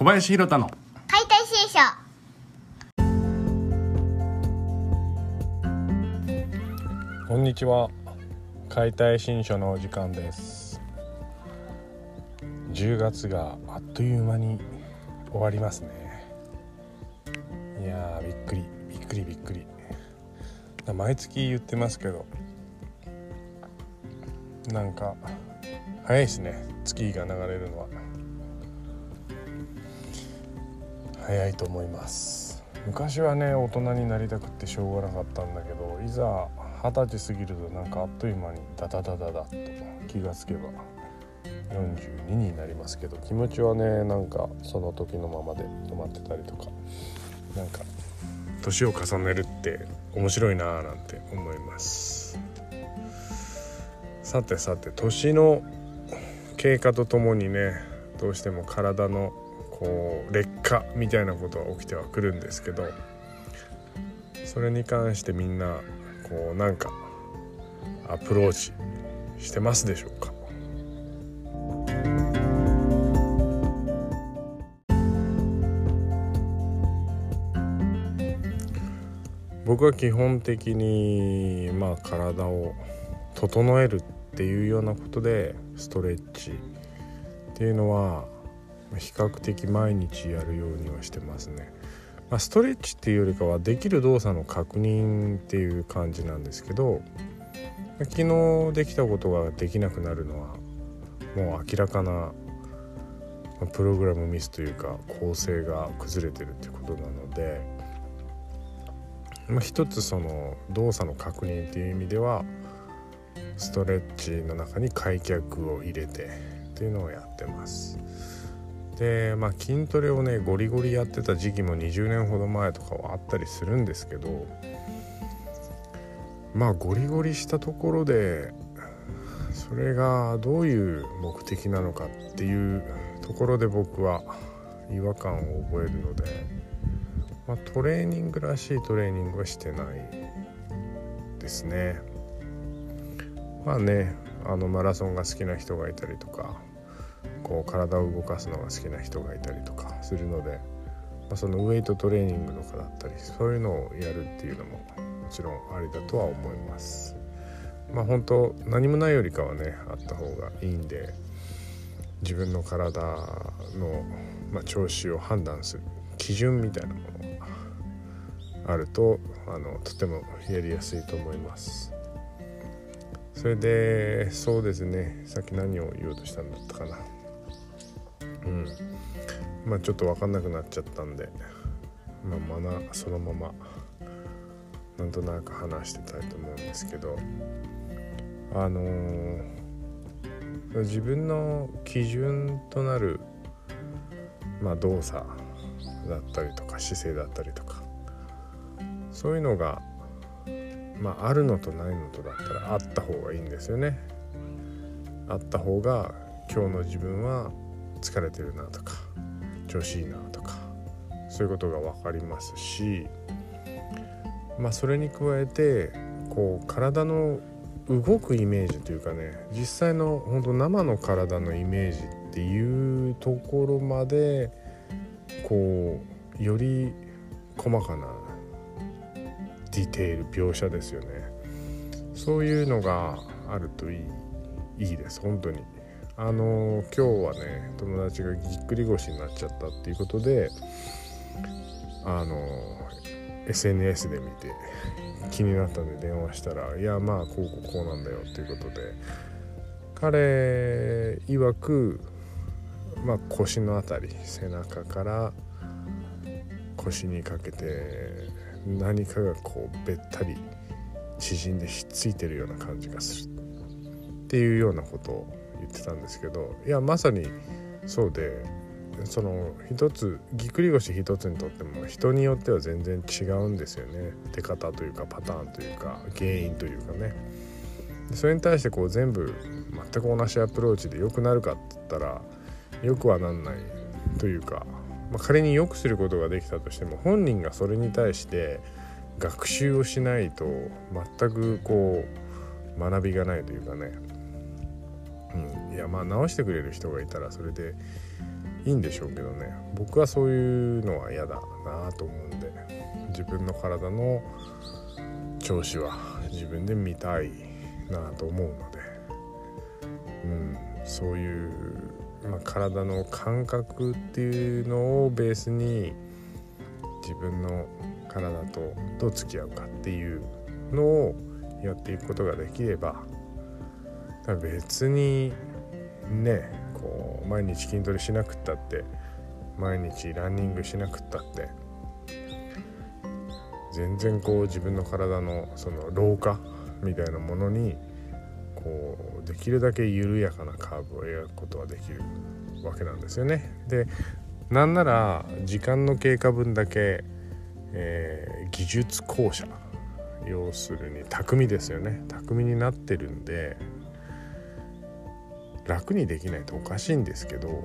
小林弘太の。解体新書。こんにちは。解体新書のお時間です。10月があっという間に終わりますね。いやーびっくり。びっくりびっくり。毎月言ってますけど。なんか早いですね。月が流れるのは早いと思います。昔はね大人になりたくってしょうがなかったんだけどいざ二十歳過ぎるとなんかあっという間にダダダダダッと気がつけば42になりますけど気持ちはねなんかその時のままで止まってたりとかなんか年を重ねるって面白いなーなんて思います。さてさて年の経過とともにねどうしても体のこう劣化みたいなことは起きてはくるんですけどそれに関してみんなこうなんかアプローチしてますでしょうか？僕は基本的にまあ体を整えるっていうようなことでストレッチっていうのは比較的毎日やるようにはしてますね。まあ、ストレッチっていうよりかはできる動作の確認っていう感じなんですけど昨日できたことができなくなるのはもう明らかなプログラムミスというか構成が崩れてるってことなので、まあ、一つその動作の確認っていう意味ではストレッチの中に開脚を入れてっていうのをやってます。でまあ筋トレをねゴリゴリやってた時期も20年ほど前とかはあったりするんですけどまあゴリゴリしたところでそれがどういう目的なのかっていうところで僕は違和感を覚えるので、まあ、トレーニングらしいトレーニングはしてないですね。まあねあのマラソンが好きな人がいたりとかこう体を動かすのが好きな人がいたりとかするので、まあ、そのウェイトトレーニングとかだったりそういうのをやるっていうのももちろんありだとは思います。まあ本当何もないよりかはねあった方がいいんで自分の体の、まあ、調子を判断する基準みたいなものがあるとあのとてもやりやすいと思います。それでそうですねさっき何を言おうとしたんだったかな。まあちょっと分かんなくなっちゃったんでまあまだそのままなんとなく話してたいと思うんですけどあのー、自分の基準となる、まあ、動作だったりとか姿勢だったりとかそういうのが、まあ、あるのとないのとだったらあった方がいいんですよね。あった方が今日の自分は疲れてるなとか調子いいなとかそういうことが分かりますしまあそれに加えてこう体の動くイメージというかね実際の本当生の体のイメージっていうところまでこうより細かなディテール描写ですよね。そういうのがあるといいいいです本当に。あの今日はね友達がぎっくり腰になっちゃったっていうことであの SNS で見て気になったんで電話したら「いやまあこうこうこうなんだよ」っていうことで彼曰く、まあ、腰の辺り背中から腰にかけて何かがこうべったり縮んでひっついてるような感じがするっていうようなことを言ってたんですけどいやまさにそうでその一つぎっくり腰一つにとっても人によっては全然違うんですよね。出方というかパターンというか原因というかね。それに対してこう全部全く同じアプローチで良くなるかって言ったらよくはなんないというか、まあ、仮に良くすることができたとしても本人がそれに対して学習をしないと全くこう学びがないというかね、いやまあ直してくれる人がいたらそれでいいんでしょうけどね。僕はそういうのは嫌だなと思うんで。自分の体の調子は自分で見たいなと思うので、うん、そういう、まあ、体の感覚っていうのをベースに自分の体とどう付き合うかっていうのをやっていくことができれば別にねこう毎日筋トレしなくったって毎日ランニングしなくったって全然こう自分の体のその老化みたいなものにこうできるだけ緩やかなカーブを描くことができるわけなんですよね。でなんなら時間の経過分だけ、えー、技術校舎要するに巧みですよね巧みになってるんで楽にできないとおかしいんですけど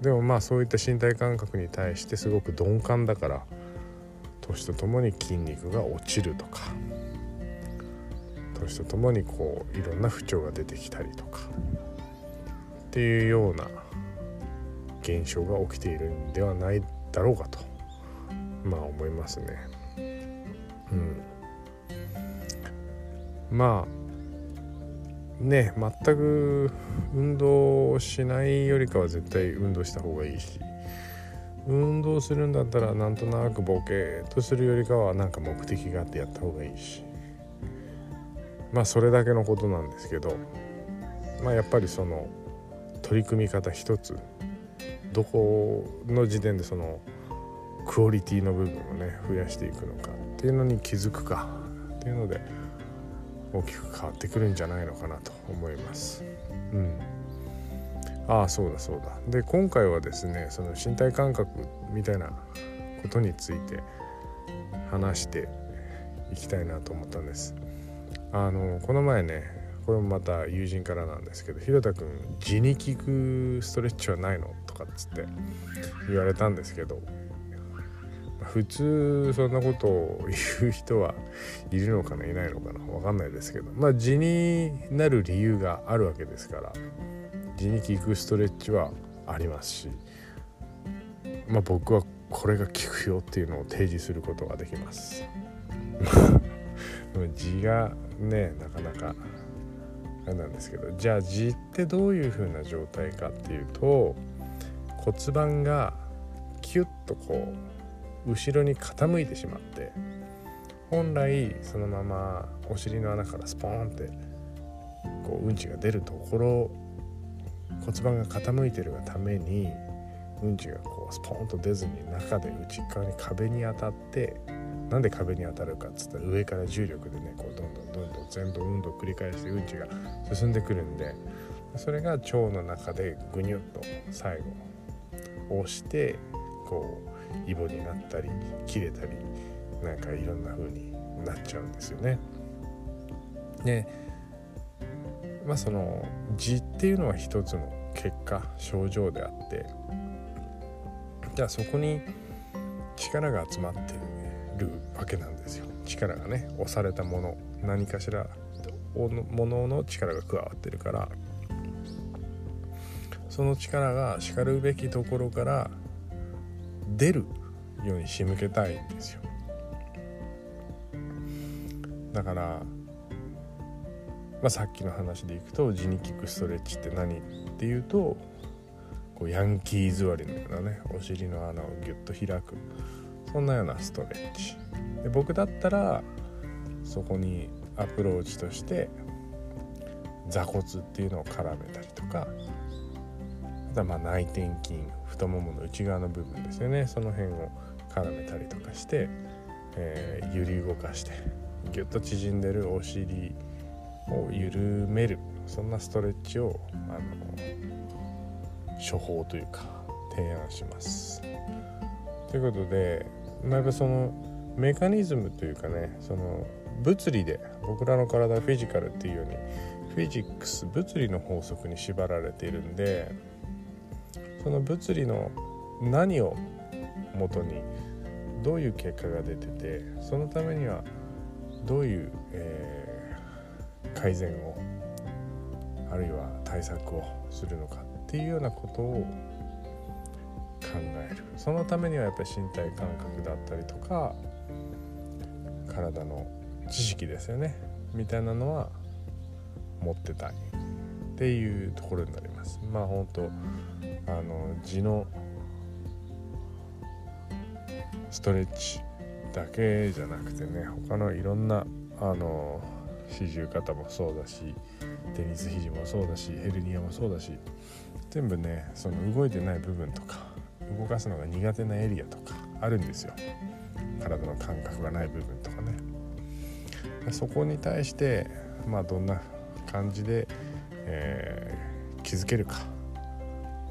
でもまあそういった身体感覚に対してすごく鈍感だから年とともに筋肉が落ちるとか年とともにこういろんな不調が出てきたりとかっていうような現象が起きているんではないだろうかとまあ思いますね。うん、まあね全く運動しないよりかは絶対運動した方がいいし運動するんだったらなんとなくボケとするよりかはなんか目的があってやった方がいいしまあそれだけのことなんですけどまあやっぱりその取り組み方一つどこの時点でそのクオリティの部分をね増やしていくのかっていうのに気づくかっていうので大きく変わってくるんじゃないのかなと思います。うんああそうだそうだで今回はですねその身体感覚みたいなことについて話していきたいなと思ったんですあのこの前ねこれもまた友人からなんですけど「ひろたくん地に効くストレッチはないの?」とかっつって言われたんですけど普通そんなことを言う人はいるのかないないのかな分かんないですけど。まあ地になる理由があるわけですから。地に効くストレッチはありますし、まあ、僕はこれが効くよっていうのを提示することができます。字がねなかなかあれなんですけど。じゃあ字ってどういう風な状態かっていうと骨盤がキュッとこう後ろに傾いてしまって本来そのままお尻の穴からスポーンってこううんちが出るところ骨盤が傾いてるがためにうんちがこうスポーンと出ずに中で内側に壁に当たってなんで壁に当たるかっつったら上から重力でねこうどんどんどんどん全部運動を繰り返してうんちが進んでくるんでそれが腸の中でぐにゅっと最後押してこうイボになったり切れたりなんかいろんな風になっちゃうんですよね。でまあその痔っていうのは一つの結果症状であってじゃあそこに力が集まってるわけなんですよ力がね押されたもの何かしらものの力が加わってるからその力がしかるべきところから出るように仕向けたいんですよ。だからまあ、さっきの話でいくと地に効くストレッチって何っていうとこうヤンキー座りのようなねお尻の穴をギュッと開く。そんなようなストレッチ。で僕だったらそこにアプローチとして座骨っていうのを絡めたりとかまあ内転筋太ももの内側の部分ですよねその辺を絡めたりとかして、えー、揺り動かしてギュッと縮んでるお尻を緩めるそんなストレッチをあの処方というか提案します。ということでなんかそのメカニズムというかねその物理で僕らの体フィジカルっていうようにフィジックス物理の法則に縛られているんでその物理の何をもとにどういう結果が出ててそのためにはどういう、えー改善をあるいは対策をするのかっていうようなことを考える。そのためにはやっぱり身体感覚だったりとか体の知識ですよねみたいなのは持ってたいっていうところになります。まあ本当あの地のストレッチだけじゃなくてね他のいろんなあの四十肩もそうだしテニス肘もそうだしヘルニアもそうだし全部ねその動いてない部分とか動かすのが苦手なエリアとかあるんですよ。体の感覚がない部分とかね。そこに対してまあどんな感じで、えー、気づけるか。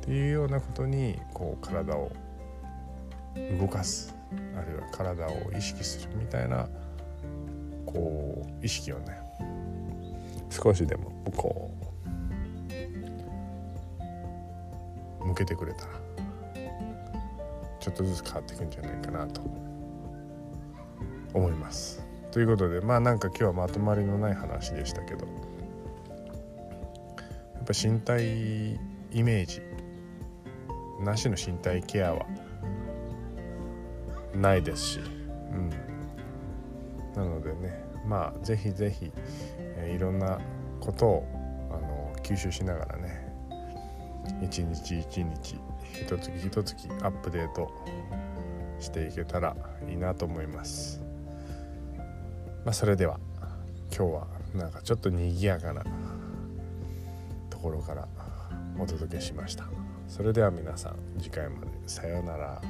っていうようなことにこう体を動かすあるいは体を意識するみたいなこう意識をね少しでもこう向けてくれたらちょっとずつ変わっていくんじゃないかなと思います。ということでまあなんか今日はまとまりのない話でしたけどやっぱ身体イメージなしの身体ケアはないですし、うん、なのでねまあぜひぜひえー、いろんなことをあの吸収しながらね一日一日一月一月アップデートしていけたらいいなと思います。まあ、それでは今日はなんかちょっと賑やかなところからお届けしました。それでは皆さん次回までさようなら。